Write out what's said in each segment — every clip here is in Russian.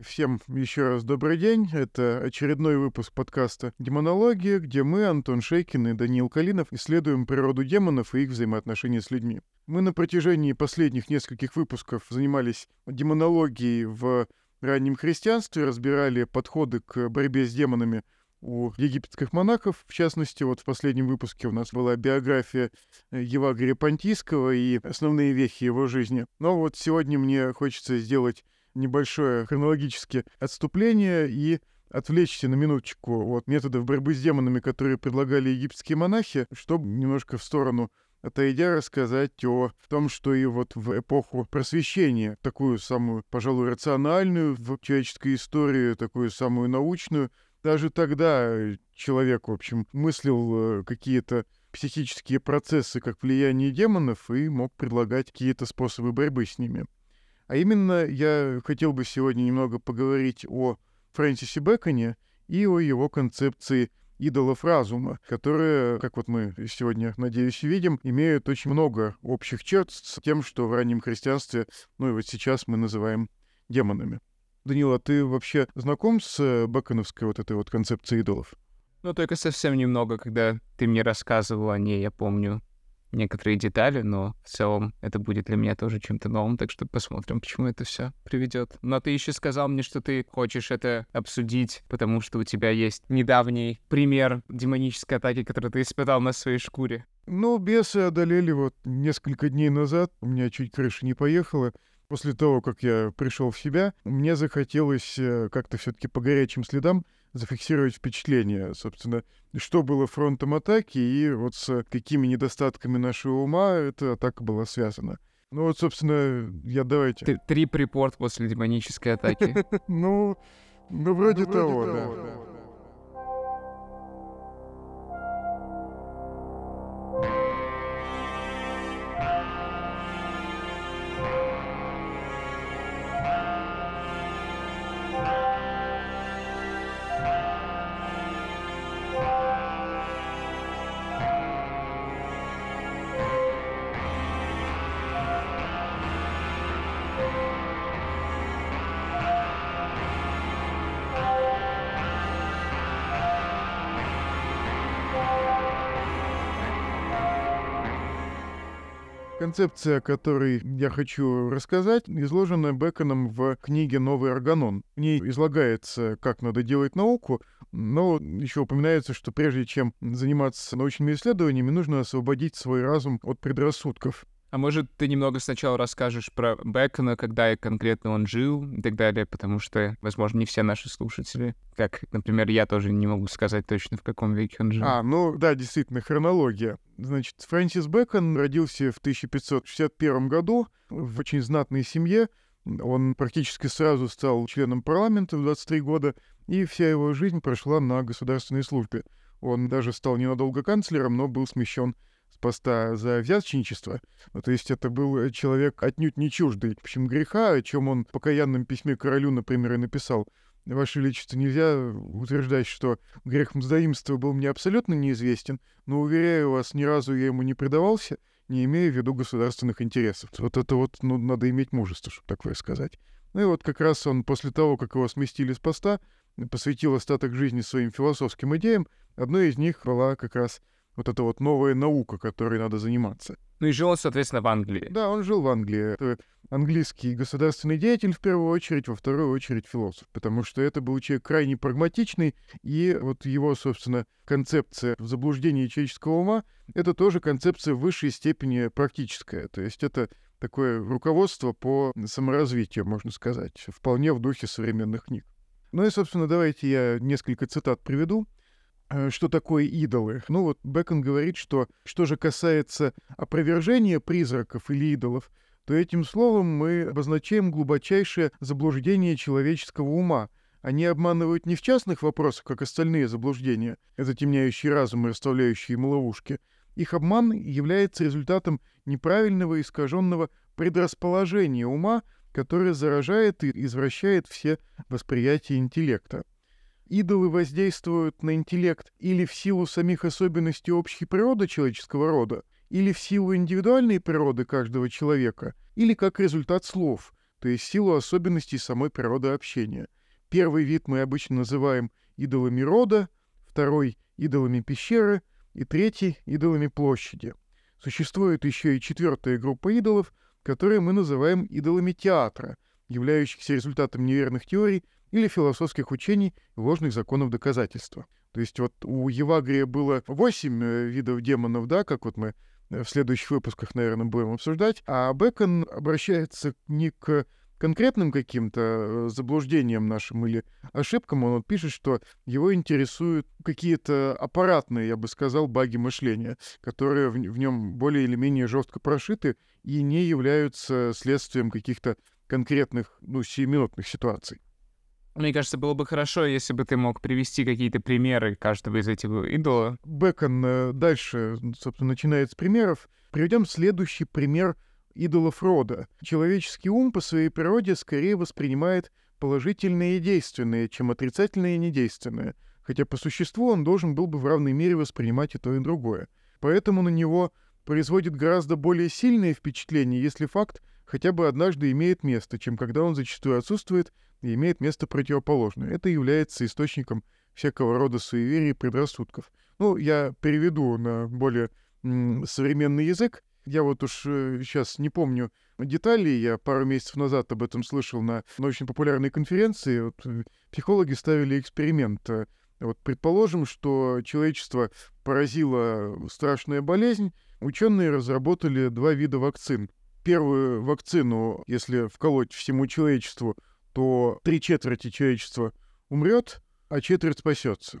Всем еще раз добрый день. Это очередной выпуск подкаста «Демонология», где мы, Антон Шейкин и Даниил Калинов, исследуем природу демонов и их взаимоотношения с людьми. Мы на протяжении последних нескольких выпусков занимались демонологией в раннем христианстве, разбирали подходы к борьбе с демонами у египетских монахов. В частности, вот в последнем выпуске у нас была биография Евагрия Понтийского и основные вехи его жизни. Но вот сегодня мне хочется сделать небольшое хронологическое отступление и отвлечься на минуточку от методов борьбы с демонами, которые предлагали египетские монахи, чтобы немножко в сторону отойдя рассказать о том, что и вот в эпоху просвещения, такую самую, пожалуй, рациональную в человеческой истории, такую самую научную, даже тогда человек, в общем, мыслил э, какие-то психические процессы как влияние демонов и мог предлагать какие-то способы борьбы с ними. А именно я хотел бы сегодня немного поговорить о Фрэнсисе Бэконе и о его концепции идолов разума, которые, как вот мы сегодня, надеюсь, видим, имеют очень много общих черт с тем, что в раннем христианстве, ну и вот сейчас мы называем демонами. Данила, ты вообще знаком с бэконовской вот этой вот концепцией идолов? Ну, только совсем немного, когда ты мне рассказывал о ней, я помню некоторые детали, но в целом это будет для меня тоже чем-то новым, так что посмотрим, к чему это все приведет. Но ты еще сказал мне, что ты хочешь это обсудить, потому что у тебя есть недавний пример демонической атаки, который ты испытал на своей шкуре. Ну, бесы одолели вот несколько дней назад, у меня чуть крыша не поехала. После того, как я пришел в себя, мне захотелось э, как-то все-таки по горячим следам зафиксировать впечатление, собственно, что было фронтом атаки и вот с какими недостатками нашего ума эта атака была связана. Ну вот, собственно, я давайте... Три припорт после демонической атаки. Ну, ну вроде того, да. Концепция, о которой я хочу рассказать, изложена Беконом в книге «Новый органон». В ней излагается, как надо делать науку, но еще упоминается, что прежде чем заниматься научными исследованиями, нужно освободить свой разум от предрассудков. А может, ты немного сначала расскажешь про Бекона, когда конкретно он жил и так далее, потому что, возможно, не все наши слушатели, как, например, я тоже не могу сказать точно, в каком веке он жил. А, ну да, действительно, хронология. Значит, Фрэнсис Бэкон родился в 1561 году в очень знатной семье. Он практически сразу стал членом парламента в 23 года, и вся его жизнь прошла на государственной службе. Он даже стал ненадолго канцлером, но был смещен поста за взяточничество. Ну, то есть это был э, человек отнюдь не чуждый, в общем, греха, о чем он в покаянном письме королю, например, и написал. Ваше Величество, нельзя утверждать, что грех мздоимства был мне абсолютно неизвестен, но, уверяю вас, ни разу я ему не предавался, не имея в виду государственных интересов. Вот это вот, ну, надо иметь мужество, чтобы такое сказать. Ну и вот как раз он после того, как его сместили с поста, посвятил остаток жизни своим философским идеям. Одной из них была как раз вот эта вот новая наука, которой надо заниматься. Ну и жил он, соответственно, в Англии. Да, он жил в Англии. Это английский государственный деятель в первую очередь, во вторую очередь философ, потому что это был человек крайне прагматичный, и вот его, собственно, концепция в заблуждении человеческого ума — это тоже концепция в высшей степени практическая, то есть это такое руководство по саморазвитию, можно сказать, вполне в духе современных книг. Ну и, собственно, давайте я несколько цитат приведу. Э, что такое идолы. Ну вот Бекон говорит, что что же касается опровержения призраков или идолов, то этим словом мы обозначаем глубочайшее заблуждение человеческого ума. Они обманывают не в частных вопросах, как остальные заблуждения, затемняющие разум и расставляющие ему ловушки. Их обман является результатом неправильного искаженного предрасположения ума, которое заражает и извращает все восприятия интеллекта идолы воздействуют на интеллект или в силу самих особенностей общей природы человеческого рода, или в силу индивидуальной природы каждого человека, или как результат слов, то есть в силу особенностей самой природы общения. Первый вид мы обычно называем идолами рода, второй — идолами пещеры и третий — идолами площади. Существует еще и четвертая группа идолов, которые мы называем идолами театра, являющихся результатом неверных теорий или философских учений и ложных законов доказательства. То есть вот у Евагрия было восемь э, видов демонов, да, как вот мы э, в следующих выпусках, наверное, будем обсуждать, а Бекон обращается не к конкретным каким-то э, заблуждениям нашим или ошибкам, он вот пишет, что его интересуют какие-то аппаратные, я бы сказал, баги мышления, которые в, в нем более или менее жестко прошиты и не являются следствием каких-то конкретных, ну, сиюминутных ситуаций. Мне кажется, было бы хорошо, если бы ты мог привести какие-то примеры каждого из этих идолов. Бекон э, дальше, собственно, начинает с примеров. Приведем следующий пример идолов рода. Человеческий ум по своей природе скорее воспринимает положительные и действенные, чем отрицательные и недейственные, хотя по существу он должен был бы в равной мере воспринимать и то, и другое. Поэтому на него производит гораздо более сильное впечатление, если факт хотя бы однажды имеет место, чем когда он зачастую отсутствует и имеет место противоположное. Это является источником всякого рода суеверий и предрассудков. Ну, я переведу на более современный язык. Я вот уж э, сейчас не помню деталей, я пару месяцев назад об этом слышал на научно-популярной конференции. Вот, э, психологи ставили эксперимент. Э, вот, предположим, что человечество поразила страшная болезнь, ученые разработали два вида вакцин. Первую вакцину, если вколоть всему человечеству, то три четверти человечества умрет, а четверть спасется.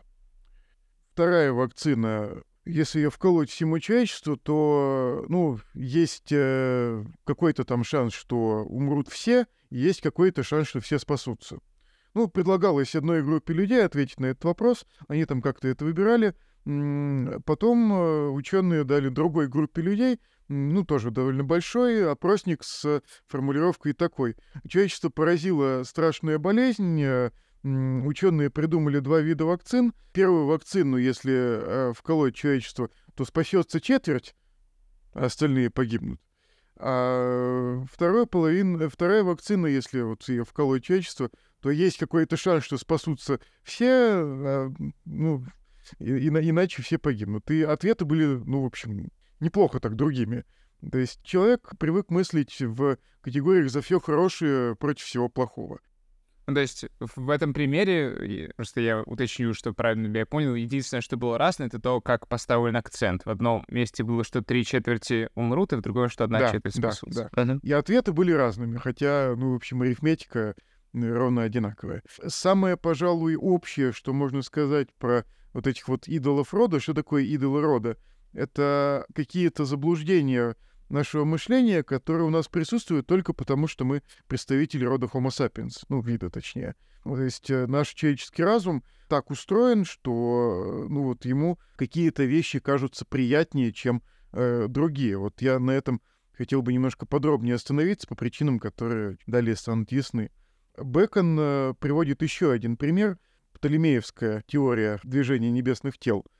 Вторая вакцина, если ее вколоть всему человечеству, то, ну, есть э, какой-то там шанс, что умрут все, и есть какой-то шанс, что все спасутся. Ну, предлагалось одной группе людей ответить на этот вопрос, они там как-то это выбирали. Потом э, ученые дали другой группе людей ну, тоже довольно большой опросник с формулировкой такой. Человечество поразило страшная болезнь, э, ученые придумали два вида вакцин. Первую вакцину, если э, вколоть человечество, то спасется четверть, а остальные погибнут. А вторая половина, вторая вакцина, если вот ее вколоть человечество, то есть какой-то шанс, что спасутся все, а, ну, и, иначе все погибнут. И ответы были, ну, в общем, неплохо так другими. То есть человек привык мыслить в категориях за все хорошее против всего плохого. Ну, то есть в этом примере, просто я уточню, что правильно ли я понял, единственное, что было разное, это то, как поставлен акцент. В одном месте было, что три четверти умрут, и в другом, что одна да, четверть спасутся. Да, да. И ответы были разными, хотя, ну, в общем, арифметика ровно одинаковая. Самое, пожалуй, общее, что можно сказать про вот этих вот идолов рода, что такое идолы рода — это какие-то заблуждения нашего мышления, которые у нас присутствуют только потому, что мы представители рода Homo sapiens, ну, вида точнее. То есть э, наш человеческий разум так устроен, что ну, вот ему какие-то вещи кажутся приятнее, чем э, другие. Вот я на этом хотел бы немножко подробнее остановиться по причинам, которые далее станут ясны. Бекон э, приводит еще один пример. Птолемеевская теория движения небесных тел — Э,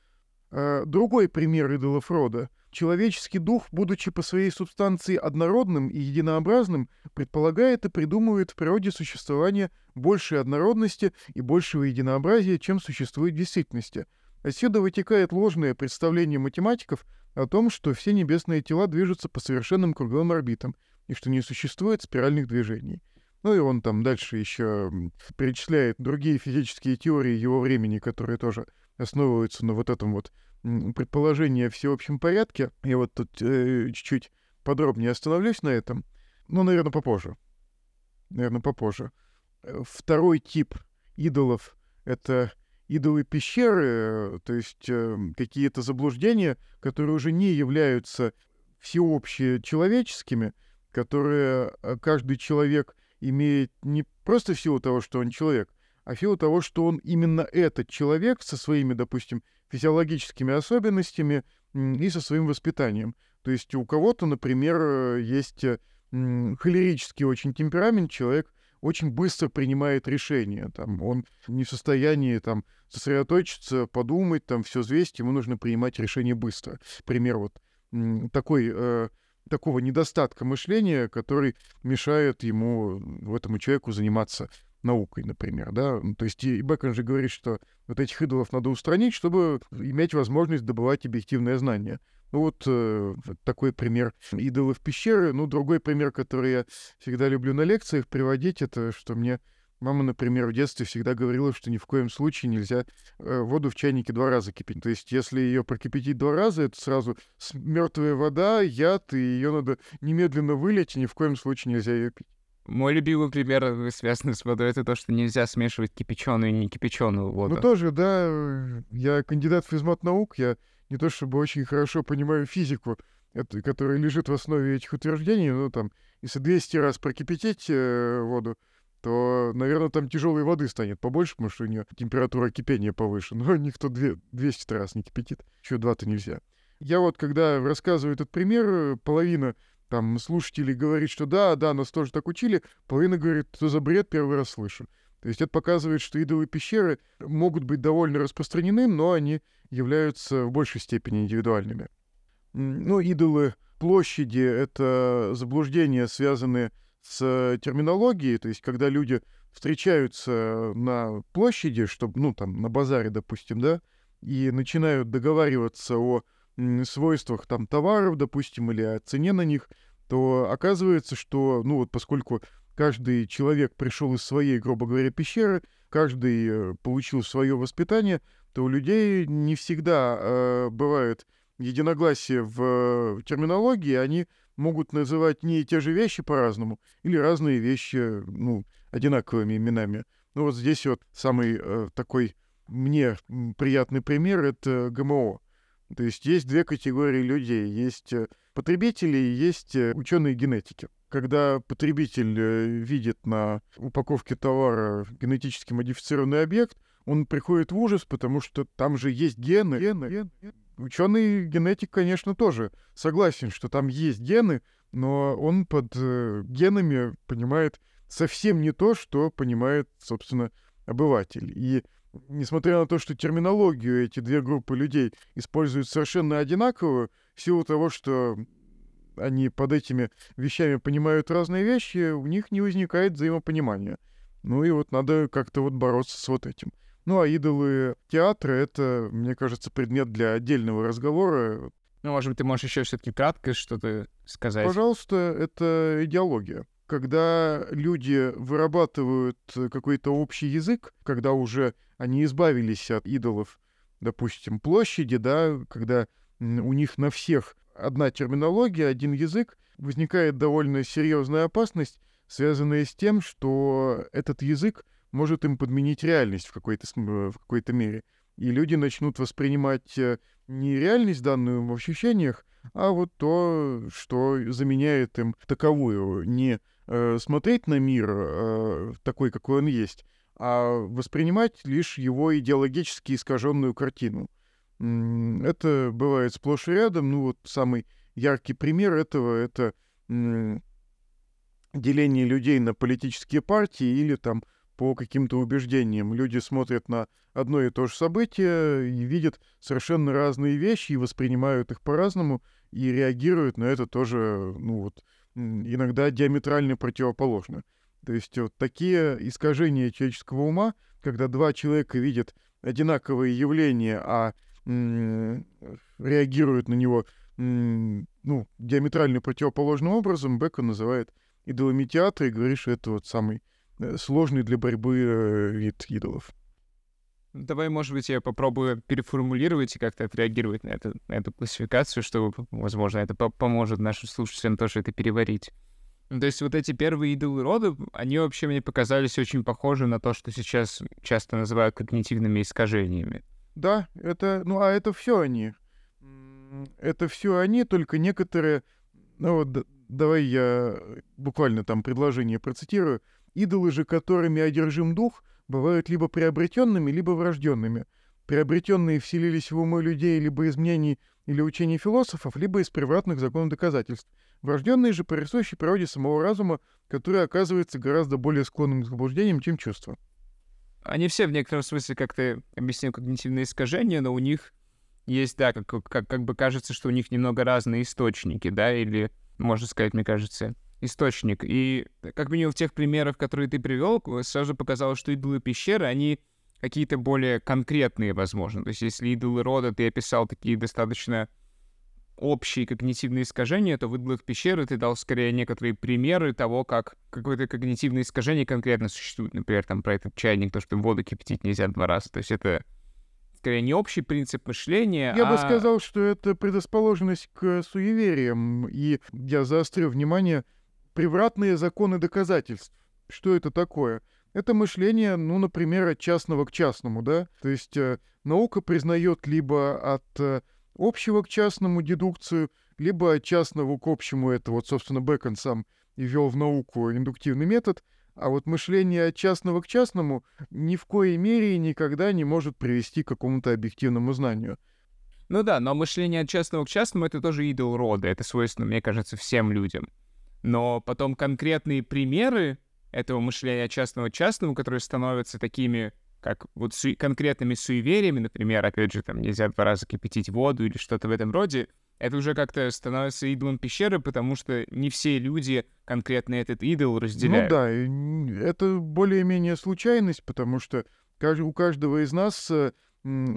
другой пример идолов рода. Человеческий дух, будучи по своей субстанции однородным и единообразным, предполагает и придумывает в природе существование большей однородности и большего единообразия, чем существует в действительности. Отсюда вытекает ложное представление математиков о том, что все небесные тела движутся по совершенным круговым орбитам и что не существует спиральных движений. Ну и он там дальше еще перечисляет другие физические теории его времени, которые тоже основываются на вот этом вот предположении о всеобщем порядке. Я вот тут э, чуть-чуть подробнее остановлюсь на этом. Ну, наверное, попозже. Наверное, попозже. Э, второй тип идолов — это идолы пещеры, то есть э, какие-то заблуждения, которые уже не являются всеобщие человеческими, которые э, каждый человек имеет не просто в силу того, что он человек, а в силу того, что он именно этот человек со своими, допустим, физиологическими особенностями и со своим воспитанием. То есть у кого-то, например, есть э, холерический очень темперамент, человек очень быстро принимает решения. Там, он не в состоянии там, сосредоточиться, подумать, там, все взвесить, ему нужно принимать решение быстро. Пример вот такой э, такого недостатка мышления, который мешает ему, этому человеку, заниматься наукой, например, да. Ну, то есть и Бекон же говорит, что вот этих идолов надо устранить, чтобы иметь возможность добывать объективное знание. Ну вот э, такой пример идолов пещеры. Ну, другой пример, который я всегда люблю на лекциях приводить, это что мне мама, например, в детстве всегда говорила, что ни в коем случае нельзя э, воду в чайнике два раза кипятить. То есть, если ее прокипятить два раза, это сразу мертвая вода, яд, и ее надо немедленно вылить, и ни в коем случае нельзя ее пить. Мой любимый пример, э, связанный с водой, это то, что нельзя смешивать кипяченую и не кипяченую воду. Ну тоже, да, я кандидат физмат наук, я не то чтобы очень хорошо понимаю физику, это, которая лежит в основе этих утверждений, ну там, если 200 раз прокипятить э, воду, то, наверное, там тяжелой воды станет побольше, потому что у нее температура кипения повыше. Но никто 200 раз не кипятит. Еще два-то нельзя. Я вот, когда рассказываю этот пример, э, половина там слушателей говорит, что да, да, нас тоже так учили, половина говорит, что за бред, первый раз слышу. То есть это показывает, что идолы пещеры могут быть довольно распространены, но они являются в большей степени индивидуальными. Ну, идолы площади — это заблуждения, связанные с терминологией, то есть когда люди встречаются на площади, чтобы, ну, там, на базаре, допустим, да, и начинают договариваться о свойствах там товаров, допустим, или о цене на них, то оказывается, что, ну, вот поскольку каждый человек пришел из своей, грубо говоря, пещеры, каждый э, получил свое воспитание, то у людей не всегда э, единогласие в э, терминологии, они могут называть не те же вещи по-разному или разные вещи, ну, одинаковыми именами. Ну вот здесь вот самый э, такой мне приятный пример — это ГМО. То есть есть две категории людей. Есть э, потребители и есть э, ученые генетики. Когда потребитель э, видит на упаковке товара генетически модифицированный объект, он приходит в ужас, потому что там же есть гены. гены, гены. Ученый генетик, конечно, тоже согласен, что там есть гены, но он под генами понимает совсем не то, что понимает, собственно, обыватель. И несмотря на то, что терминологию эти две группы людей используют совершенно одинаковую, в силу того, что они под этими вещами понимают разные вещи, у них не возникает взаимопонимания. Ну и вот надо как-то вот бороться с вот этим. Ну, а идолы театра — это, мне кажется, предмет для отдельного разговора. Ну, может быть, ты можешь еще все-таки кратко что-то сказать? Пожалуйста, это идеология. Когда люди вырабатывают какой-то общий язык, когда уже они избавились от идолов, допустим, площади, да, когда у них на всех одна терминология, один язык, возникает довольно серьезная опасность, связанная с тем, что этот язык может им подменить реальность в какой-то, в какой-то мере. И люди начнут воспринимать э, не реальность данную в ощущениях, а вот то, что заменяет им таковую. Не э, смотреть на мир э, такой, какой он есть, а воспринимать лишь его идеологически искаженную картину. Это бывает сплошь и рядом. Ну вот самый яркий пример этого — это деление людей на политические партии или там по каким-то убеждениям. Люди смотрят на одно и то же событие и видят совершенно разные вещи и воспринимают их по-разному и реагируют на это тоже, ну вот, иногда диаметрально противоположно. То есть вот такие искажения человеческого ума, когда два человека видят одинаковые явления, а реагируют на него ну, диаметрально противоположным образом, Бека называет идоломитиатор и говорит, что это вот самый Э, сложный для борьбы э, вид идолов. Давай, может быть, я попробую переформулировать и как-то отреагировать на, это, на эту классификацию, чтобы, возможно, это поможет нашим слушателям тоже это переварить. Ну, то есть вот эти первые идолы рода, они вообще мне показались очень похожи на то, что сейчас часто называют когнитивными искажениями. Да, это, ну а это все они. Это все они, только некоторые, ну вот давай я буквально там предложение процитирую. Идолы же, которыми одержим дух, бывают либо приобретенными, либо врожденными. Приобретенные вселились в умы людей либо из мнений или учений философов, либо из приватных законов доказательств. Врожденные же присущи природе самого разума, который оказывается гораздо более склонным к заблуждениям, чем чувства. Они все в некотором смысле, как ты объяснил, когнитивные искажения, но у них есть, да, как, как, как бы кажется, что у них немного разные источники, да, или можно сказать, мне кажется, источник. И как минимум в тех примерах, которые ты привел, сразу показалось, что идолы пещеры, они какие-то более конкретные, возможно. То есть если идолы рода ты описал такие достаточно общие когнитивные искажения, то в идолах пещеры ты дал скорее некоторые примеры того, как какое-то когнитивное искажение конкретно существует. Например, там про этот чайник, то, что воду кипятить нельзя два раза. То есть это скорее не общий принцип мышления, Я а... бы сказал, что это предрасположенность к суевериям. И я заострю внимание, превратные законы доказательств. Что это такое? Это мышление, ну, например, от частного к частному, да? То есть э, наука признает либо от э, общего к частному дедукцию, либо от частного к общему. Это вот, собственно, Бэкон сам и ввел в науку индуктивный метод. А вот мышление от частного к частному ни в коей мере и никогда не может привести к какому-то объективному знанию. Ну да, но мышление от частного к частному — это тоже идол рода. Это свойственно, мне кажется, всем людям. Но потом конкретные примеры этого мышления частного частному, которые становятся такими, как вот су- конкретными суевериями, например, опять же, там нельзя два раза кипятить воду или что-то в этом роде, это уже как-то становится идолом пещеры, потому что не все люди конкретно этот идол Ну разделяют. да, и н- это более-менее случайность, потому что у каждого из нас э,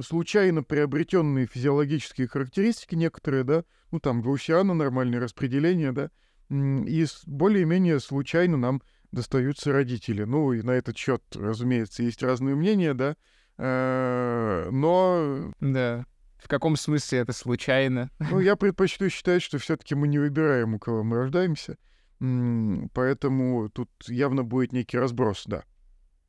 случайно приобретенные физиологические характеристики некоторые, да, ну там гаусиана, нормальное распределение, да, и более-менее случайно нам достаются родители. Ну и на этот счет, разумеется, есть разные мнения, да, э, но Да. В каком смысле это случайно? ну, я предпочту считать, что все-таки мы не выбираем, у кого мы рождаемся, поэтому тут явно будет некий разброс, да.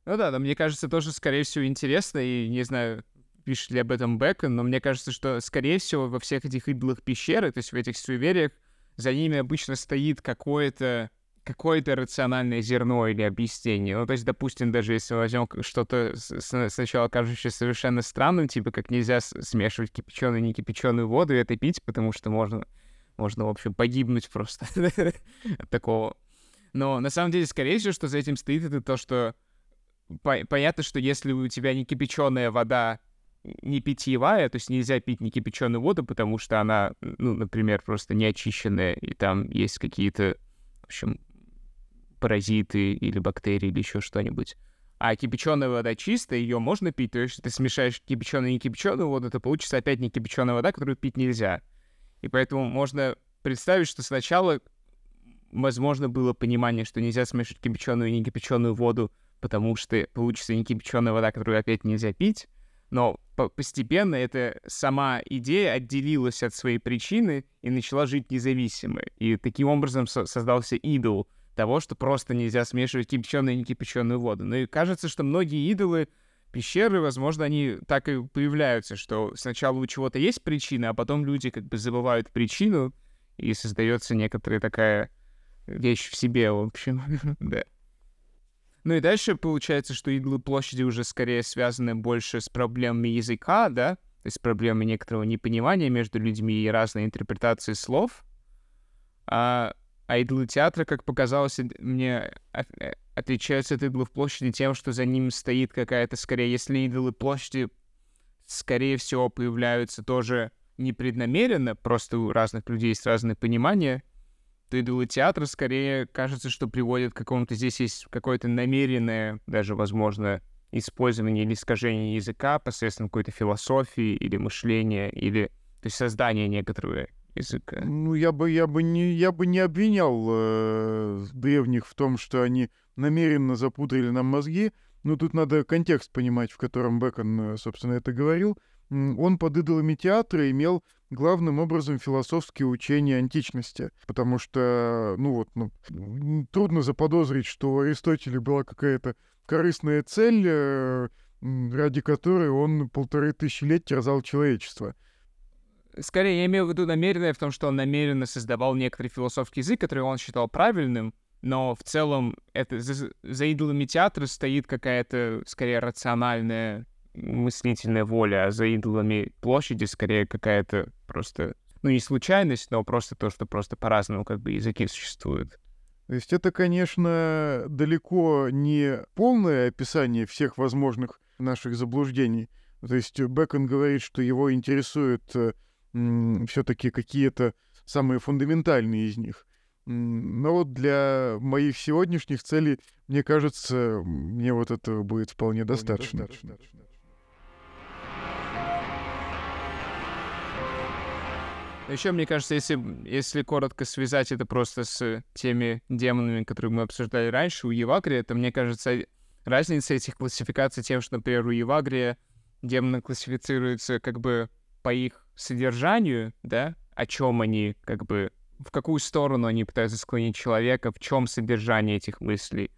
Ну да, но мне кажется, тоже, скорее всего, интересно, и не знаю, пишет ли об этом Бэкон, но мне кажется, что, скорее всего, во всех этих идолах пещеры, то есть в этих суевериях, за ними обычно стоит какое-то какое-то рациональное зерно или объяснение. Ну, то есть, допустим, даже если возьмем что-то сначала кажущееся совершенно странным, типа как нельзя смешивать кипяченую и некипяченую воду и это пить, потому что можно, можно, в общем, погибнуть просто от такого. Но на самом деле, скорее всего, что за этим стоит, это то, что по- понятно, что если у тебя не кипяченая вода, не питьевая, то есть нельзя пить не кипяченую воду, потому что она, ну, например, просто не очищенная, и там есть какие-то, в общем, паразиты или бактерии или еще что-нибудь. А кипяченая вода чистая, ее можно пить, то есть ты смешаешь кипяченую и не кипяченую воду, то получится опять не кипяченая вода, которую пить нельзя. И поэтому можно представить, что сначала, возможно, было понимание, что нельзя смешивать кипяченую и не кипяченую воду, потому что получится не кипяченая вода, которую опять нельзя пить. Но по- постепенно эта сама идея отделилась от своей причины и начала жить независимо. И таким образом со- создался идол того, что просто нельзя смешивать кипяченую и не кипяченую воду. Ну и кажется, что многие идолы пещеры, возможно, они так и появляются, что сначала у чего-то есть причина, а потом люди как бы забывают причину, и создается некоторая такая вещь в себе, в общем, да. Ну и дальше получается, что идолы площади уже скорее связаны больше с проблемами языка, да, то есть проблемой некоторого непонимания между людьми и разной интерпретации слов. А, а идолы театра, как показалось мне, э, отличаются от идолов площади тем, что за ним стоит какая-то скорее, если идолы площади, скорее всего, появляются тоже непреднамеренно, просто у разных людей есть разное понимание, то идолы театра скорее кажется, что приводят к какому-то... Здесь есть какое-то намеренное, даже, возможно, использование или искажение языка посредством какой-то философии или мышления, или то есть создание некоторого языка. Ну, я бы, я бы не, я бы не обвинял э, древних в том, что они намеренно запудрили нам мозги. Но тут надо контекст понимать, в котором Бекон, э, собственно, это говорил. Он под идолами театра имел главным образом философские учения античности, потому что, ну вот, ну, трудно заподозрить, что у Аристотеля была какая-то корыстная цель, э, ради которой он полторы тысячи лет терзал человечество. Скорее, я имею в виду намеренное в том, что он намеренно создавал некоторый философский язык, который он считал правильным, но в целом это за, за идолами театра стоит какая-то, скорее, рациональная мыслительная воля, а за идолами площади скорее какая-то просто, ну, не случайность, но просто то, что просто по-разному как бы языки существуют. То есть это, конечно, далеко не полное описание всех возможных наших заблуждений. То есть Бекон говорит, что его интересуют все-таки какие-то самые фундаментальные из них. Но вот для моих сегодняшних целей, мне кажется, мне вот этого будет вполне достаточно. Еще, мне кажется, если, если коротко связать это просто с теми демонами, которые мы обсуждали раньше, у Евагрия, то, мне кажется, разница этих классификаций тем, что, например, у Евагрия демоны классифицируются как бы по их содержанию, да, о чем они, как бы, в какую сторону они пытаются склонить человека, в чем содержание этих мыслей.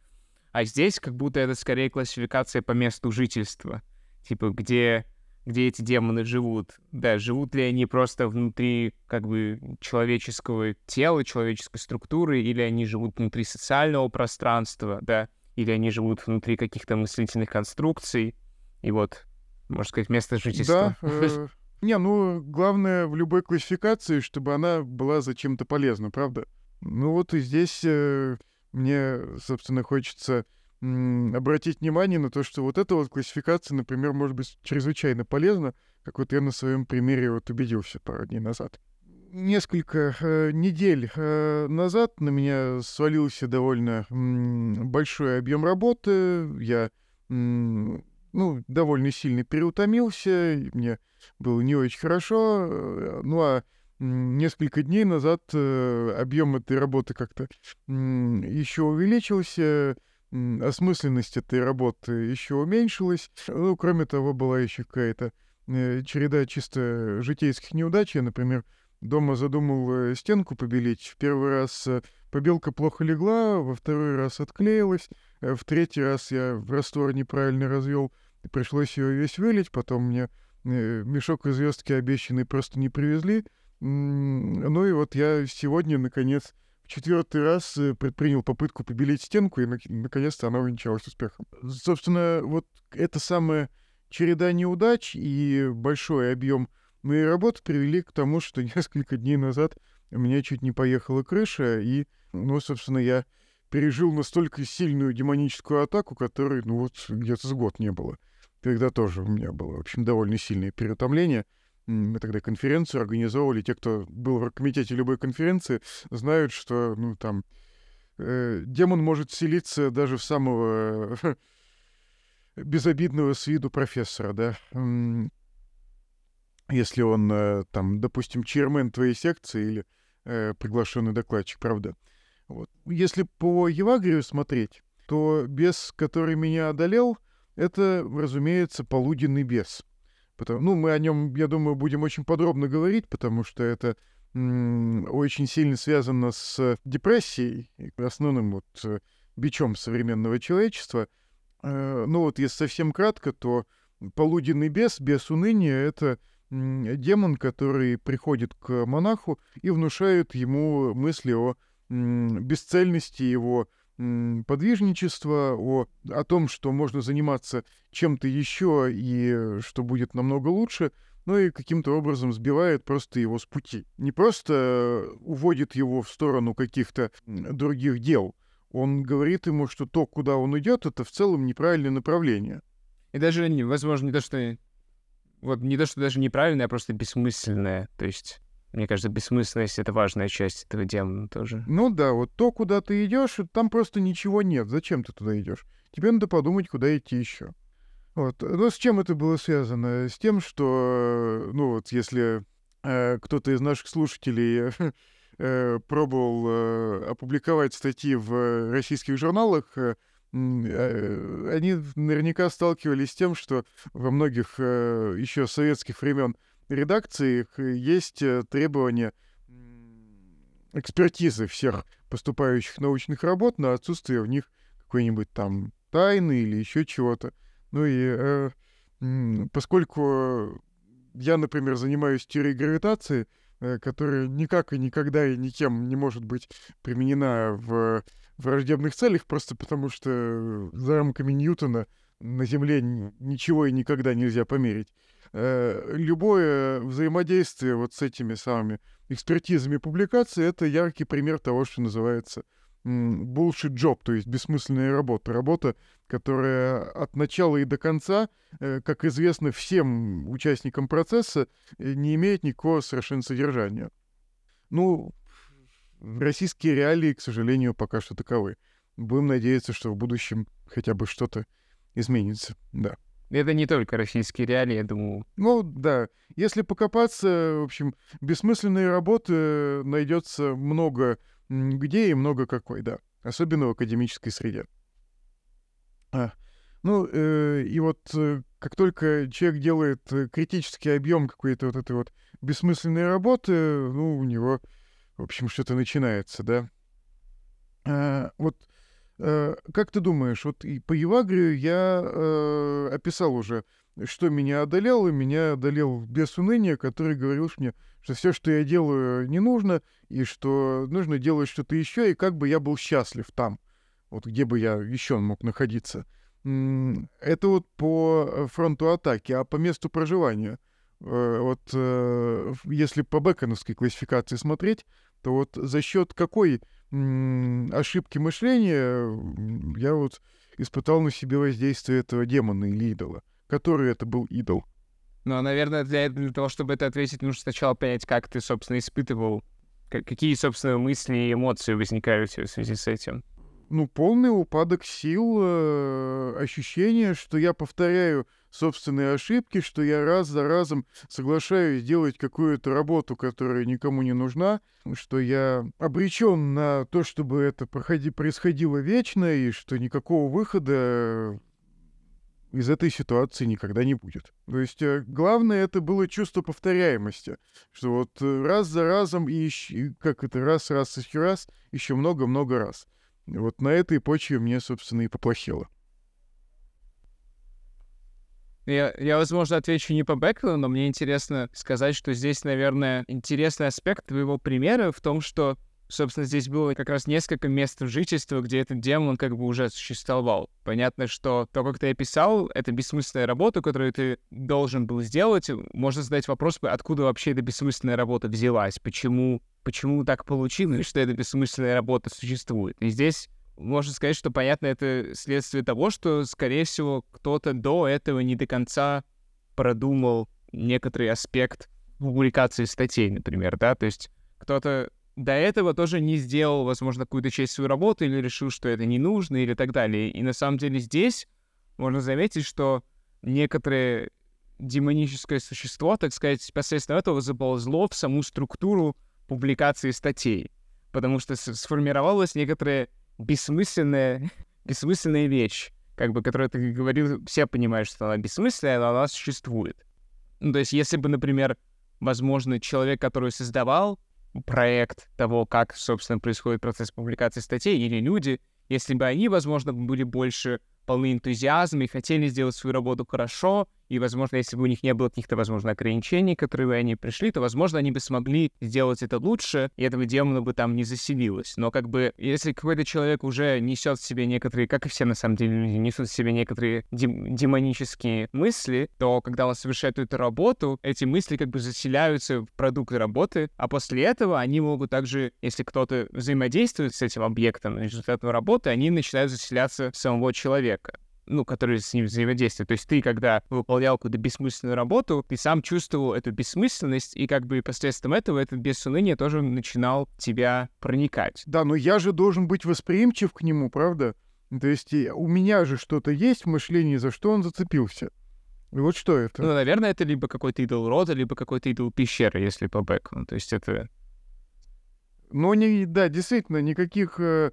А здесь как будто это скорее классификация по месту жительства. Типа, где где эти демоны живут. Да, живут ли они просто внутри как бы человеческого тела, человеческой структуры, или они живут внутри социального пространства, да, или они живут внутри каких-то мыслительных конструкций. И вот, можно сказать, место жительства. Да, э, не, ну, главное в любой классификации, чтобы она была зачем-то полезна, правда? Ну вот и здесь э, мне, собственно, хочется обратить внимание на то, что вот эта вот классификация, например, может быть чрезвычайно полезна, как вот я на своем примере вот убедился пару дней назад. Несколько э, недель э, назад на меня свалился довольно м, большой объем работы. Я м, ну, довольно сильно переутомился, мне было не очень хорошо. Э, ну а несколько дней назад э, объем этой работы как-то еще увеличился осмысленность этой работы еще уменьшилась. Ну, кроме того, была еще какая-то э, череда чисто житейских неудач. Я, например, дома задумал э, стенку побелить. В первый раз э, побелка плохо легла, во второй раз отклеилась, в третий раз я в раствор неправильно развел, пришлось ее весь вылить, потом мне мешок звездки обещанный просто не привезли. Ну и вот я сегодня, наконец, четвертый раз э, предпринял попытку побелить стенку, и наконец-то она увенчалась успехом. Собственно, вот это самая череда неудач и большой объем моей работы привели к тому, что несколько дней назад у меня чуть не поехала крыша, и, ну, собственно, я пережил настолько сильную демоническую атаку, которой, ну, вот где-то с год не было. Тогда тоже у меня было, в общем, довольно сильное переутомление — мы тогда конференцию организовывали. Те, кто был в комитете любой конференции, знают, что, ну, там, э, демон может селиться даже в самого безобидного с виду профессора, да. Если он, э, там, допустим, чермен твоей секции или э, приглашенный докладчик, правда. Вот. Если по Евагрию смотреть, то бес, который меня одолел, это, разумеется, полуденный бес. Потому, ну, мы о нем, я думаю, будем очень подробно говорить, потому что это очень сильно связано с депрессией, основным вот э, бичом современного человечества. Э, ну вот, если совсем кратко, то полуденный бес, бес уныния — это демон, который приходит к монаху и внушает ему мысли о бесцельности его подвижничества, о, о том, что можно заниматься чем-то еще и что будет намного лучше, ну и каким-то образом сбивает просто его с пути. Не просто уводит его в сторону каких-то других дел, он говорит ему, что то, куда он идет, это в целом неправильное направление. И даже, возможно, не то, что... Вот не то, что даже неправильное, а просто бессмысленное. То есть мне кажется, бессмысленность — это важная часть этого демона тоже. Ну да, вот то, куда ты идешь, там просто ничего нет. Зачем ты туда идешь? Тебе надо подумать, куда идти еще. Вот. Но с чем это было связано? С тем, что, ну вот, если э, кто-то из наших слушателей э, пробовал э, опубликовать статьи в российских журналах, э, э, они наверняка сталкивались с тем, что во многих э, еще советских времен редакциях есть э, требования экспертизы всех поступающих научных работ на отсутствие в них какой-нибудь там тайны или еще чего-то. Ну и э, поскольку я, например, занимаюсь теорией гравитации, э, которая никак и никогда и никем не может быть применена в враждебных целях, просто потому что за рамками Ньютона на Земле ничего и никогда нельзя померить. Э, любое взаимодействие вот с этими самыми экспертизами публикации — это яркий пример того, что называется bullshit job, то есть бессмысленная работа. Работа, которая от начала и до конца, э, как известно всем участникам процесса, э, не имеет никакого совершенно содержания. Ну, российские реалии, к сожалению, пока что таковы. Будем надеяться, что в будущем хотя бы что-то изменится, да. Это не только российские реалии, я думаю. Ну, да. Если покопаться, в общем, бессмысленной работы найдется много где и много какой, да. Особенно в академической среде. А, ну, э, и вот э, как только человек делает э, критический объем какой-то вот этой вот бессмысленной работы, ну, у него, в общем, что-то начинается, да. А, вот как ты думаешь, вот и по Евагрию я э, описал уже, что меня одолело, меня одолел без уныния, который говорил мне, что все, что я делаю, не нужно, и что нужно делать что-то еще, и как бы я был счастлив там, вот где бы я еще мог находиться. Это вот по э, фронту атаки, а по месту проживания. Э, вот э, если по бэконовской классификации смотреть, то вот за счет какой ошибки мышления я вот испытал на себе воздействие этого демона или идола. Который это был идол? Ну, наверное, для, для того, чтобы это ответить, нужно сначала понять, как ты, собственно, испытывал, какие, собственно, мысли и эмоции возникают в связи с этим ну, полный упадок сил, э, ощущение, что я повторяю собственные ошибки, что я раз за разом соглашаюсь делать какую-то работу, которая никому не нужна, что я обречен на то, чтобы это проходи, происходило вечно, и что никакого выхода из этой ситуации никогда не будет. То есть э, главное это было чувство повторяемости, что вот э, раз за разом и как это раз, раз, еще раз, еще много-много раз. Вот на этой почве мне, собственно, и поплохело. Я, я, возможно, отвечу не по бэкграунду, но мне интересно сказать, что здесь, наверное, интересный аспект твоего примера в том, что, собственно, здесь было как раз несколько мест жительства, где этот демон как бы уже существовал. Понятно, что то, как ты описал, это бессмысленная работа, которую ты должен был сделать. Можно задать вопрос, откуда вообще эта бессмысленная работа взялась, почему почему так получилось, что эта бессмысленная работа существует. И здесь можно сказать, что, понятно, это следствие того, что, скорее всего, кто-то до этого не до конца продумал некоторый аспект публикации статей, например, да, то есть кто-то до этого тоже не сделал, возможно, какую-то часть своей работы или решил, что это не нужно или так далее. И на самом деле здесь можно заметить, что некоторое демоническое существо, так сказать, посредством этого заползло в саму структуру публикации статей, потому что сформировалась некоторая бессмысленная, бессмысленная вещь, как бы, которая, ты говорил, все понимают, что она бессмысленная, но она существует. Ну, то есть, если бы, например, возможно, человек, который создавал проект того, как, собственно, происходит процесс публикации статей, или люди, если бы они, возможно, были больше полны энтузиазма и хотели сделать свою работу хорошо, и, возможно, если бы у них не было каких-то, возможно, ограничений, которые бы они пришли, то, возможно, они бы смогли сделать это лучше, и этого демона бы там не заселилось. Но как бы, если какой-то человек уже несет в себе некоторые, как и все на самом деле люди, несут в себе некоторые дем- демонические мысли, то когда он совершает эту работу, эти мысли как бы заселяются в продукты работы, а после этого они могут также, если кто-то взаимодействует с этим объектом результатом работы, они начинают заселяться в самого человека ну, которые с ним взаимодействуют. То есть ты, когда выполнял какую-то бессмысленную работу, ты сам чувствовал эту бессмысленность, и как бы посредством этого этот без уныния тоже начинал тебя проникать. Да, но я же должен быть восприимчив к нему, правда? То есть у меня же что-то есть в мышлении, за что он зацепился. И вот что это? Ну, наверное, это либо какой-то идол рода, либо какой-то идол пещеры, если по бэку. То есть это... Ну, не, да, действительно, никаких э,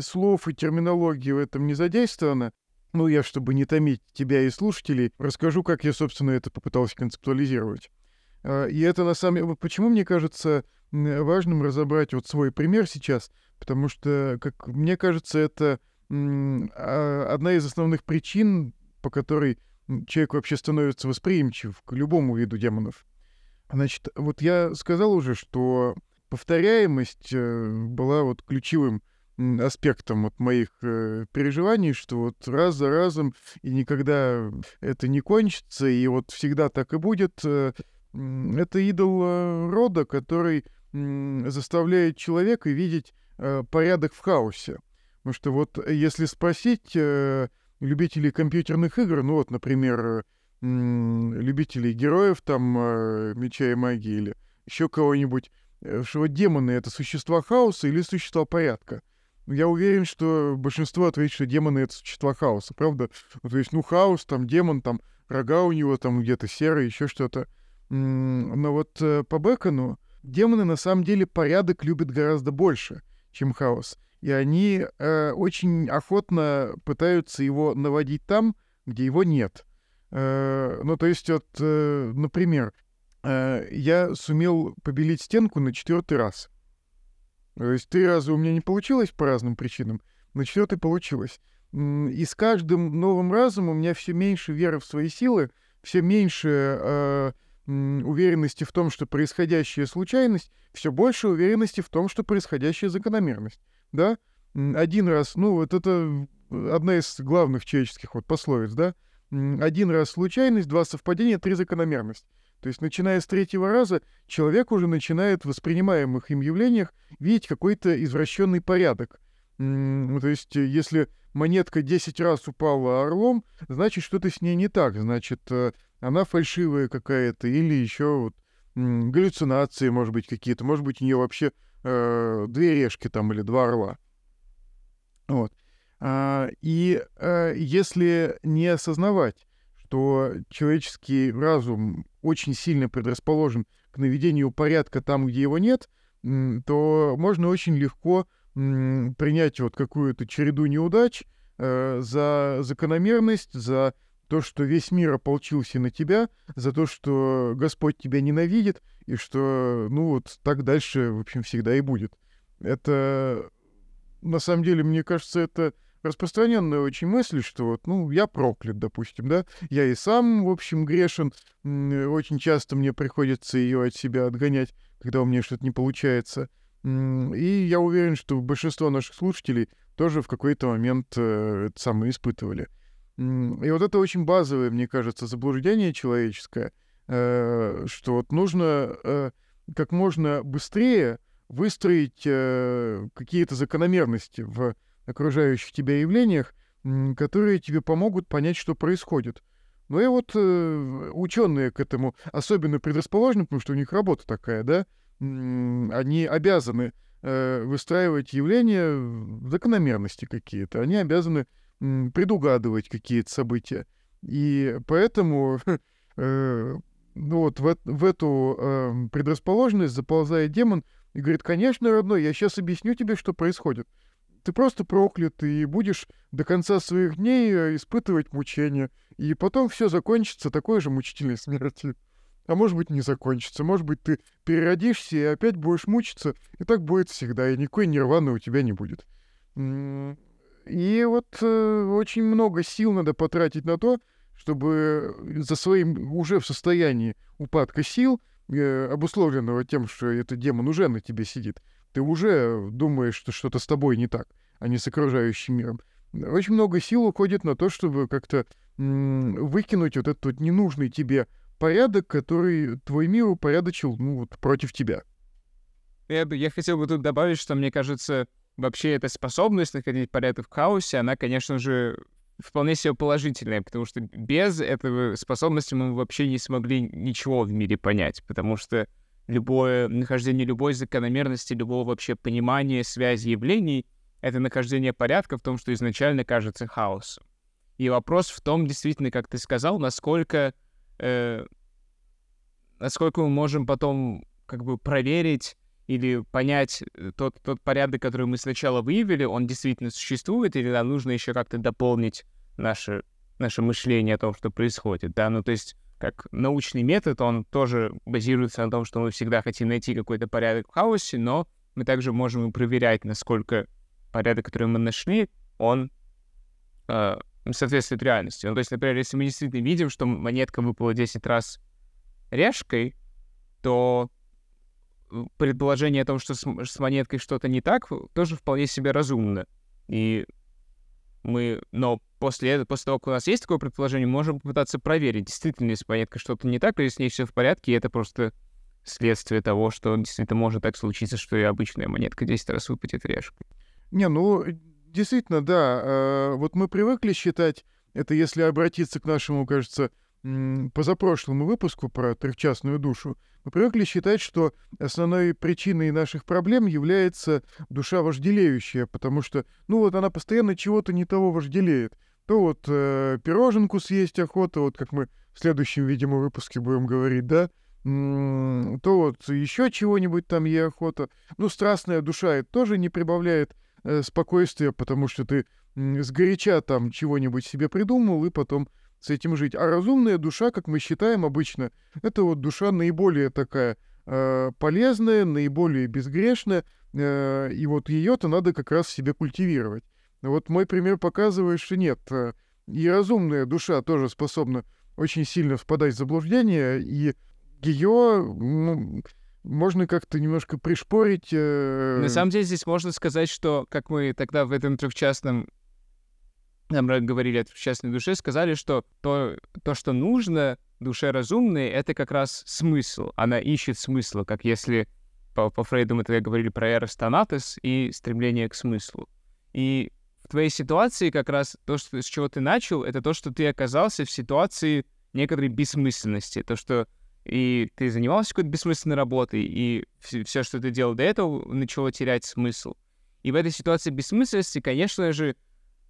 слов и терминологии в этом не задействовано. Ну, я, чтобы не томить тебя и слушателей, расскажу, как я, собственно, это попытался концептуализировать. А, и это на самом деле... Почему мне кажется важным разобрать вот свой пример сейчас? Потому что, как мне кажется, это а, одна из основных причин, по которой человек вообще становится восприимчив к любому виду демонов. Значит, вот я сказал уже, что повторяемость э, была вот ключевым аспектом вот моих э, переживаний, что вот раз за разом и никогда это не кончится, и вот всегда так и будет. Э, это идол э, рода, который э, заставляет человека видеть э, порядок в хаосе. Потому что вот если спросить э, любителей компьютерных игр, ну вот, например, э, любителей героев там э, меча и магии или еще кого-нибудь, э, что демоны — это существа хаоса или существа порядка. Я уверен, что большинство ответит, что демоны — это существа хаоса, правда? Ну, то есть, ну, хаос, там, демон, там, рога у него там где-то серые, еще что-то. Но вот э, по Бекону демоны на самом деле порядок любят гораздо больше, чем хаос. И они э, очень охотно пытаются его наводить там, где его нет. Э, ну, то есть, вот, э, например, э, я сумел побелить стенку на четвертый раз. То есть три раза у меня не получилось по разным причинам, на четвертый получилось. И с каждым новым разом у меня все меньше веры в свои силы, все меньше э, уверенности в том, что происходящая случайность, все больше уверенности в том, что происходящая закономерность. Да? Один раз, ну вот это одна из главных человеческих вот пословиц, да? Один раз случайность, два совпадения, три закономерность. То есть, начиная с третьего раза, человек уже начинает в воспринимаемых им явлениях видеть какой-то извращенный порядок. То есть, если монетка 10 раз упала орлом, значит, что-то с ней не так. Значит, э, она фальшивая какая-то, или еще вот галлюцинации, может быть, какие-то. Может быть, у нее вообще э, две решки там или два орла. Вот. А, и а, если не осознавать, что человеческий разум очень сильно предрасположен к наведению порядка там, где его нет, то можно очень легко принять вот какую-то череду неудач э, за закономерность, за то, что весь мир ополчился на тебя, за то, что Господь тебя ненавидит, и что, ну вот, так дальше, в общем, всегда и будет. Это, на самом деле, мне кажется, это распространенная очень мысль, что вот, ну, я проклят, допустим, да, я и сам, в общем, грешен, очень часто мне приходится ее от себя отгонять, когда у меня что-то не получается — и я уверен, что большинство наших слушателей тоже в какой-то момент э, это самое испытывали. И вот это очень базовое, мне кажется, заблуждение человеческое, э, что вот нужно э, как можно быстрее выстроить какие-то закономерности в окружающих тебя явлениях, которые тебе помогут понять, что происходит. Ну и вот э, ученые к этому особенно предрасположены, потому что у них работа такая, да, они обязаны э, выстраивать явления закономерности какие-то, они обязаны предугадывать какие-то события. И поэтому э, ну вот в, в эту э, предрасположенность заползает демон и говорит, конечно, родной, я сейчас объясню тебе, что происходит. Ты просто проклят и будешь до конца своих дней э, испытывать мучения. И потом все закончится такой же мучительной смертью. А может быть, не закончится. Может быть, ты переродишься и опять будешь мучиться. И так будет всегда, и никакой нирваны у тебя не будет. И вот э, очень много сил надо потратить на то, чтобы за своим уже в состоянии упадка сил, э, обусловленного тем, что этот демон уже на тебе сидит, ты уже думаешь, что что-то с тобой не так, а не с окружающим миром. Очень много сил уходит на то, чтобы как-то выкинуть вот этот вот ненужный тебе порядок, который твой мир упорядочил, ну, вот, против тебя. Я, я хотел бы тут добавить, что, мне кажется, вообще эта способность находить порядок в хаосе, она, конечно же, вполне себе положительная, потому что без этого способности мы вообще не смогли ничего в мире понять, потому что любое нахождение любой закономерности, любого вообще понимания связи явлений — это нахождение порядка в том, что изначально кажется хаосом. И вопрос в том, действительно, как ты сказал, насколько э, насколько мы можем потом как бы проверить или понять э, тот, тот порядок, который мы сначала выявили, он действительно существует, или нам нужно еще как-то дополнить наше, наше мышление о том, что происходит, да, ну то есть как научный метод, он тоже базируется на том, что мы всегда хотим найти какой-то порядок в хаосе, но мы также можем проверять, насколько порядок, который мы нашли, он э, соответствует реальности. Ну, то есть, например, если мы действительно видим, что монетка выпала 10 раз решкой, то предположение о том, что с, с монеткой что-то не так, тоже вполне себе разумно. И мы, но после, после того, как у нас есть такое предположение, можем попытаться проверить, действительно ли с что-то не так, или с ней все в порядке, и это просто следствие того, что действительно может так случиться, что и обычная монетка 10 раз выпадет решкой. Не, ну, действительно, да. Э, вот мы привыкли считать, это если обратиться к нашему, кажется, позапрошлому выпуску про трехчастную душу, мы привыкли считать, что основной причиной наших проблем является душа вожделеющая, потому что, ну вот она постоянно чего-то не того вожделеет. То вот э, пироженку съесть охота, вот как мы в следующем, видимо, выпуске будем говорить, да, то вот еще чего-нибудь там ей охота. Ну, страстная душа это тоже не прибавляет э, спокойствия, потому что ты э, сгоряча там чего-нибудь себе придумал и потом с этим жить. А разумная душа, как мы считаем обычно, это вот душа наиболее такая э, полезная, наиболее безгрешная, э, и вот ее-то надо как раз себе культивировать. Вот мой пример показывает, что нет, э, и разумная душа тоже способна очень сильно впадать в заблуждение, и ее ну, можно как-то немножко пришпорить. Э... На самом деле здесь можно сказать, что, как мы тогда в этом трехчастном нам говорили о частной душе, сказали, что то, то, что нужно душе разумной, это как раз смысл. Она ищет смысла, как если по, по Фрейду мы тогда говорили про эрос тонатес и стремление к смыслу. И в твоей ситуации как раз то, что, с чего ты начал, это то, что ты оказался в ситуации некоторой бессмысленности. То, что и ты занимался какой-то бессмысленной работой, и все, что ты делал до этого, начало терять смысл. И в этой ситуации бессмысленности, конечно же,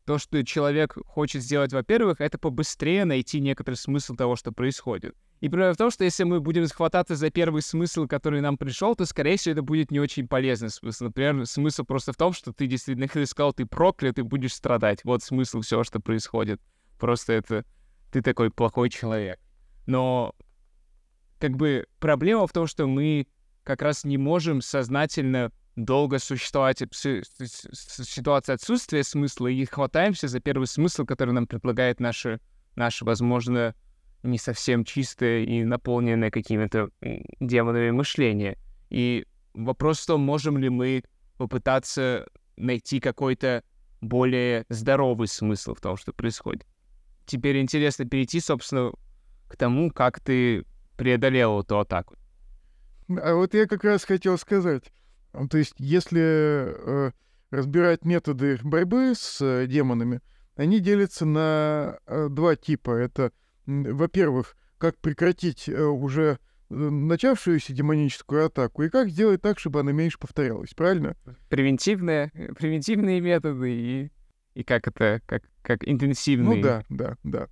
то, что человек хочет сделать, во-первых, это побыстрее найти некоторый смысл того, что происходит. И проблема в том, что если мы будем схвататься за первый смысл, который нам пришел, то, скорее всего, это будет не очень полезный смысл. Например, смысл просто в том, что ты действительно искал, ты проклят, и будешь страдать. Вот смысл всего, что происходит. Просто это ты такой плохой человек. Но как бы проблема в том, что мы как раз не можем сознательно долго существовать ситуация отсутствия смысла и хватаемся за первый смысл, который нам предлагает наше, наше возможно, не совсем чистое и наполненное какими-то демонами мышление. И вопрос в том, можем ли мы попытаться найти какой-то более здоровый смысл в том, что происходит. Теперь интересно перейти, собственно, к тому, как ты преодолел эту атаку. А вот я как раз хотел сказать, то есть, если э, разбирать методы борьбы с э, демонами, они делятся на э, два типа. Это, во-первых, как прекратить э, уже э, начавшуюся демоническую атаку и как сделать так, чтобы она меньше повторялась, правильно? Превентивные, э, превентивные методы и, и как это, как, как интенсивные. Ну да, да, да.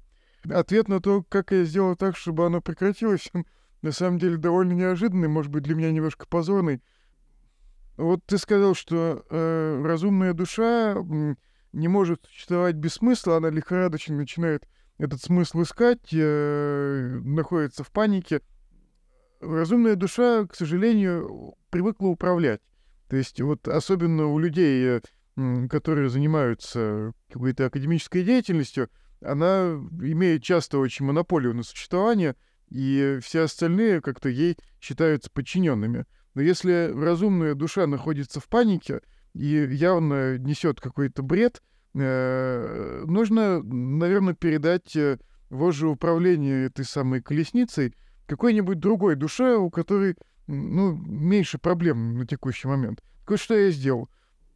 Ответ на то, как я сделал так, чтобы оно прекратилось, на самом деле довольно неожиданный, может быть, для меня немножко позорный. Вот ты сказал, что э, разумная душа не может существовать без смысла, она лихорадочно начинает этот смысл искать, э, находится в панике. Разумная душа, к сожалению, привыкла управлять. То есть вот особенно у людей, э, которые занимаются какой-то академической деятельностью, она имеет часто очень монополию на существование, и все остальные как-то ей считаются подчиненными. Но если разумная душа находится в панике и явно несет какой-то бред, э, нужно, наверное, передать э, вожжи управления этой самой колесницей какой-нибудь другой душе, у которой ну, меньше проблем на текущий момент. Так что я сделал?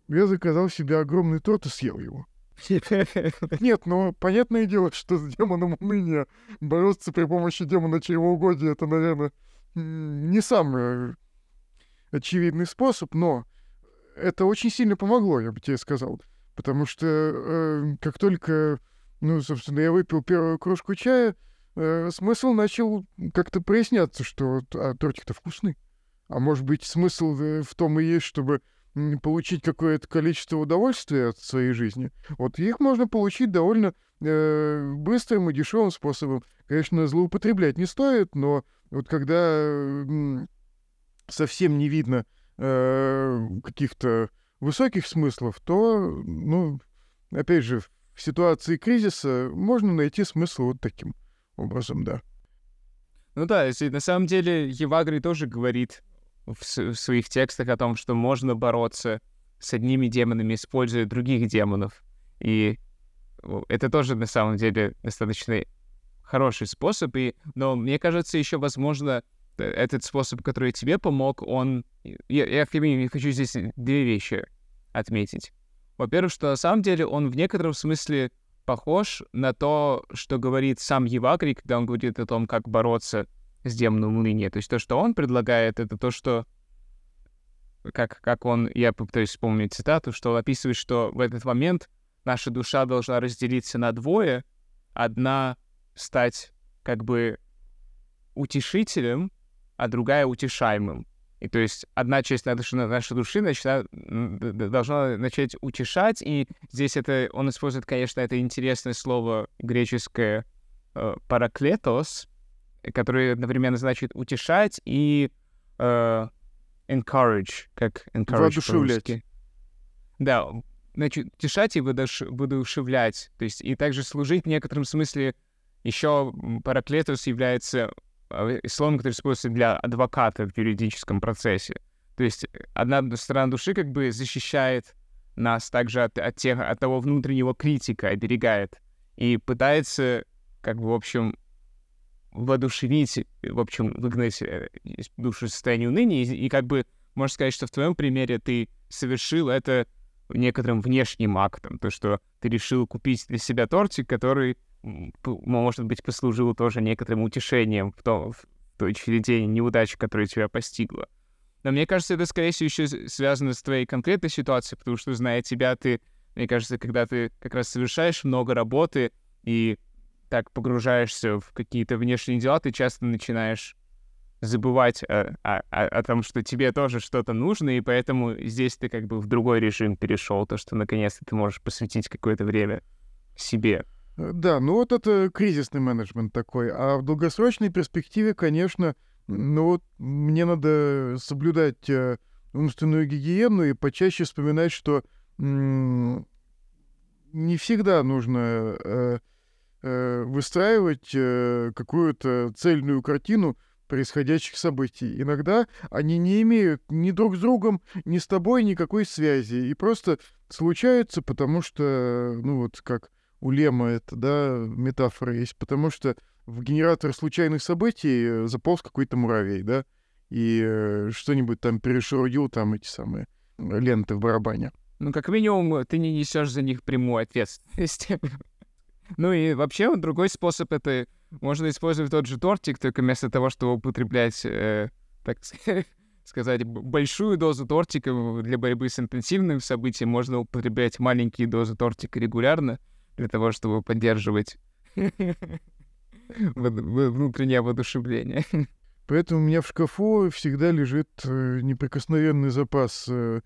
Я заказал себе огромный торт и съел его. Нет, ну, понятное дело, что с демоном уныния бороться при помощи демона чревоугодия, это, наверное, не самое очевидный способ, но это очень сильно помогло, я бы тебе сказал. Потому что э, как только, ну, собственно, я выпил первую кружку чая, э, смысл начал как-то проясняться, что а, тортик-то вкусный. А может быть, смысл в том и есть, чтобы получить какое-то количество удовольствия от своей жизни. Вот их можно получить довольно э, быстрым и дешевым способом. Конечно, злоупотреблять не стоит, но вот когда э, совсем не видно э, каких-то высоких смыслов, то, ну, опять же, в ситуации кризиса можно найти смысл вот таким образом, да. Ну да, если на самом деле Евагрий тоже говорит в, в своих текстах о том, что можно бороться с одними демонами, используя других демонов. И это тоже на самом деле достаточно хороший способ. И, но мне кажется, еще возможно этот способ, который тебе помог, он... Я, я хочу здесь две вещи отметить. Во-первых, что на самом деле он в некотором смысле похож на то, что говорит сам Евагрий, когда он говорит о том, как бороться с демоном уныния. То есть то, что он предлагает, это то, что как, как он, я попытаюсь вспомнить цитату, что он описывает, что в этот момент наша душа должна разделиться на двое. Одна стать как бы утешителем, а другая утешаемым. И то есть одна часть нашей, нашей души начинает, должна начать утешать, и здесь это, он использует, конечно, это интересное слово греческое э, «параклетос», которое одновременно значит «утешать» и э, «encourage», как «encourage» Воодушевлять. Да, значит, утешать и воодушевлять. То есть и также служить в некотором смысле еще параклетос является словом, которое используется для адвоката в юридическом процессе. То есть э, одна сторона души как бы защищает нас также от, от, тех, от того внутреннего критика, оберегает и пытается, как бы, в общем, воодушевить, в общем, выгнать э, душу из состояния уныния, и, и как бы можно сказать, что в твоем примере ты совершил это некоторым внешним актом, то, что ты решил купить для себя тортик, который может быть, послужило тоже некоторым утешением в, том, в той череде неудач, которая тебя постигла. Но мне кажется, это, скорее всего, еще связано с твоей конкретной ситуацией, потому что, зная тебя, ты, мне кажется, когда ты как раз совершаешь много работы и так погружаешься в какие-то внешние дела, ты часто начинаешь забывать о, о, о, о том, что тебе тоже что-то нужно, и поэтому здесь ты как бы в другой режим перешел, то, что наконец-то ты можешь посвятить какое-то время себе. Э, да, ну вот это кризисный менеджмент такой. А в долгосрочной перспективе, конечно, ну вот мне надо соблюдать э, умственную гигиену и почаще вспоминать, что не всегда нужно э, выстраивать какую-то цельную картину происходящих событий. Иногда они не имеют ни друг с другом, ни с тобой никакой связи. И просто случаются, потому что, ну вот как у Лема это, да, метафора есть, потому что в генератор случайных событий заполз какой-то муравей, да, и э, что-нибудь там перешурудил, там эти самые ленты в барабане. Ну, как минимум, ты не несешь за них прямую ответственность. ну и вообще, другой способ это можно использовать тот же тортик, только вместо того, чтобы употреблять, э, так сказать, большую дозу тортика для борьбы с интенсивным событием, можно употреблять маленькие дозы тортика регулярно, для того, чтобы поддерживать внутреннее воодушевление. Поэтому у меня в шкафу всегда лежит э, неприкосновенный запас э,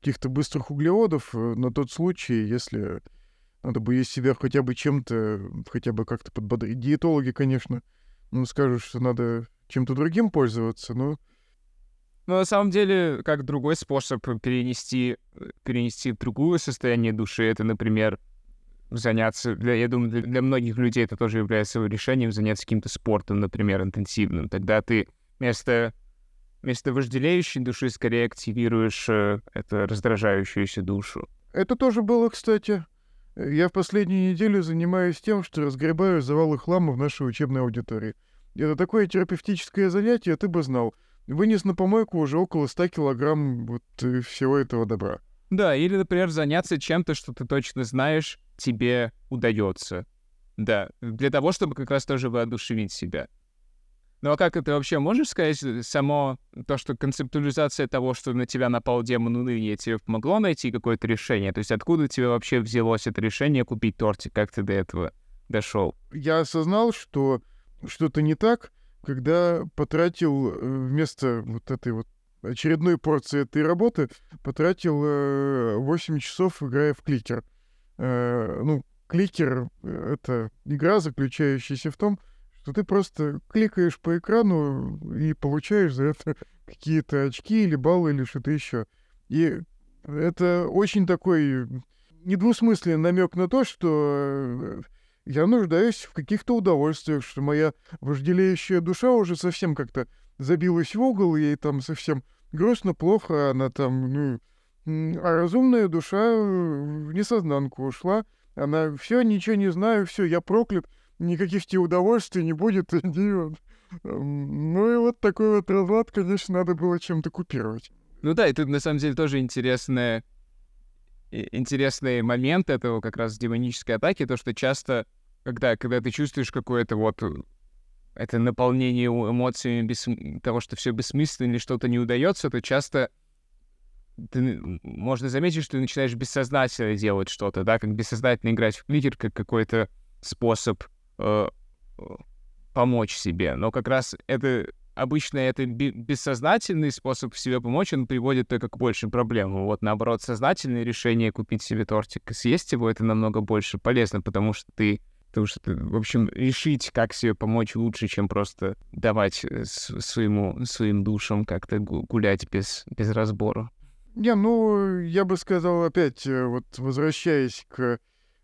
каких-то быстрых углеводов э, на тот случай, если надо бы есть себя хотя бы чем-то, хотя бы как-то подбодрить. Диетологи, конечно, ну, скажут, что надо чем-то другим пользоваться, но... Но на самом деле, как другой способ перенести, перенести другое состояние души, это, например, заняться, для, я думаю, для, для многих людей это тоже является решением заняться каким-то спортом, например, интенсивным. Тогда ты вместо, вместо вожделеющей души скорее активируешь э, эту раздражающуюся душу. Это тоже было, кстати. Я в последние недели занимаюсь тем, что разгребаю завалы хлама в нашей учебной аудитории. Это такое терапевтическое занятие, ты бы знал. Вынес на помойку уже около 100 килограмм вот э, всего этого добра. Да, или, например, заняться чем-то, что ты точно знаешь, тебе удается. Да, для того, чтобы как раз тоже воодушевить себя. Ну а как это вообще можешь сказать, э, само то, что концептуализация того, что на тебя напал демон уныния, тебе помогло найти какое-то решение? То есть откуда тебе вообще взялось это решение купить тортик? Как ты до этого дошел? Я осознал, что что-то не так, когда потратил э, вместо вот этой вот очередной порции этой работы потратил э, 8 часов, играя в кликер. Э, ну, кликер — это игра, заключающаяся в том, что ты просто кликаешь по экрану и получаешь за это какие-то очки или баллы или что-то еще. И это очень такой недвусмысленный намек на то, что э, я нуждаюсь в каких-то удовольствиях, что моя вожделеющая душа уже совсем как-то забилась в угол, ей там совсем грустно, плохо, она там, ну... А разумная душа в несознанку ушла, она все, ничего не знаю, все, я проклят, никаких тебе удовольствий не будет, иди вот. Ну и вот такой вот разлад, конечно, надо было чем-то купировать. Ну да, и тут на самом деле тоже интересная интересный момент этого как раз демонической атаки, то, что часто, когда, когда ты чувствуешь какое-то вот это наполнение эмоциями без того, что все бессмысленно или что-то не удается, то часто ты, можно заметить, что ты начинаешь бессознательно делать что-то, да, как бессознательно играть в кликер, как какой-то способ э, э помочь себе. Но как раз это обычно это бессознательный способ себе помочь, он приводит только к большим проблемам. Вот наоборот, сознательное решение купить себе тортик и съесть его, это намного больше полезно, потому что ты Потому что, в общем, решить, как себе помочь лучше, чем просто давать э, своему, своим душам как-то гулять без, без разбора. Не, ну, я бы сказал опять, э, вот возвращаясь к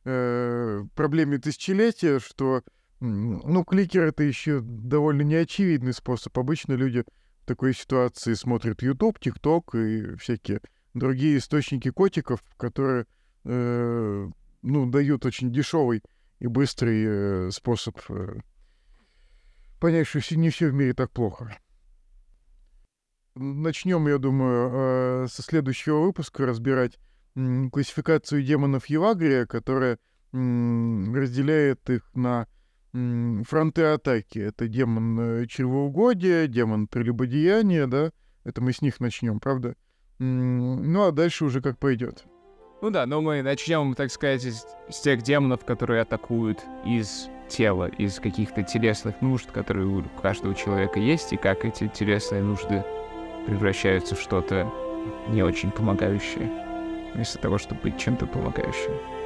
э, проблеме тысячелетия, что ну, кликер — это еще довольно неочевидный способ. Обычно люди в такой ситуации смотрят YouTube, TikTok и всякие другие источники котиков, которые, э, ну, дают очень дешевый и быстрый э, способ э, понять, что не все в мире так плохо. Начнем, я думаю, э, со следующего выпуска разбирать классификацию демонов Евагрия, которая разделяет их на фронты атаки. Это демон чревоугодия, демон прелюбодеяния, да? Это мы с них начнем, правда? Ну, а дальше уже как пойдет. Ну да, но мы начнем, так сказать, с, с тех демонов, которые атакуют из тела, из каких-то телесных нужд, которые у каждого человека есть, и как эти телесные нужды превращаются в что-то не очень помогающее, вместо того, чтобы быть чем-то помогающим.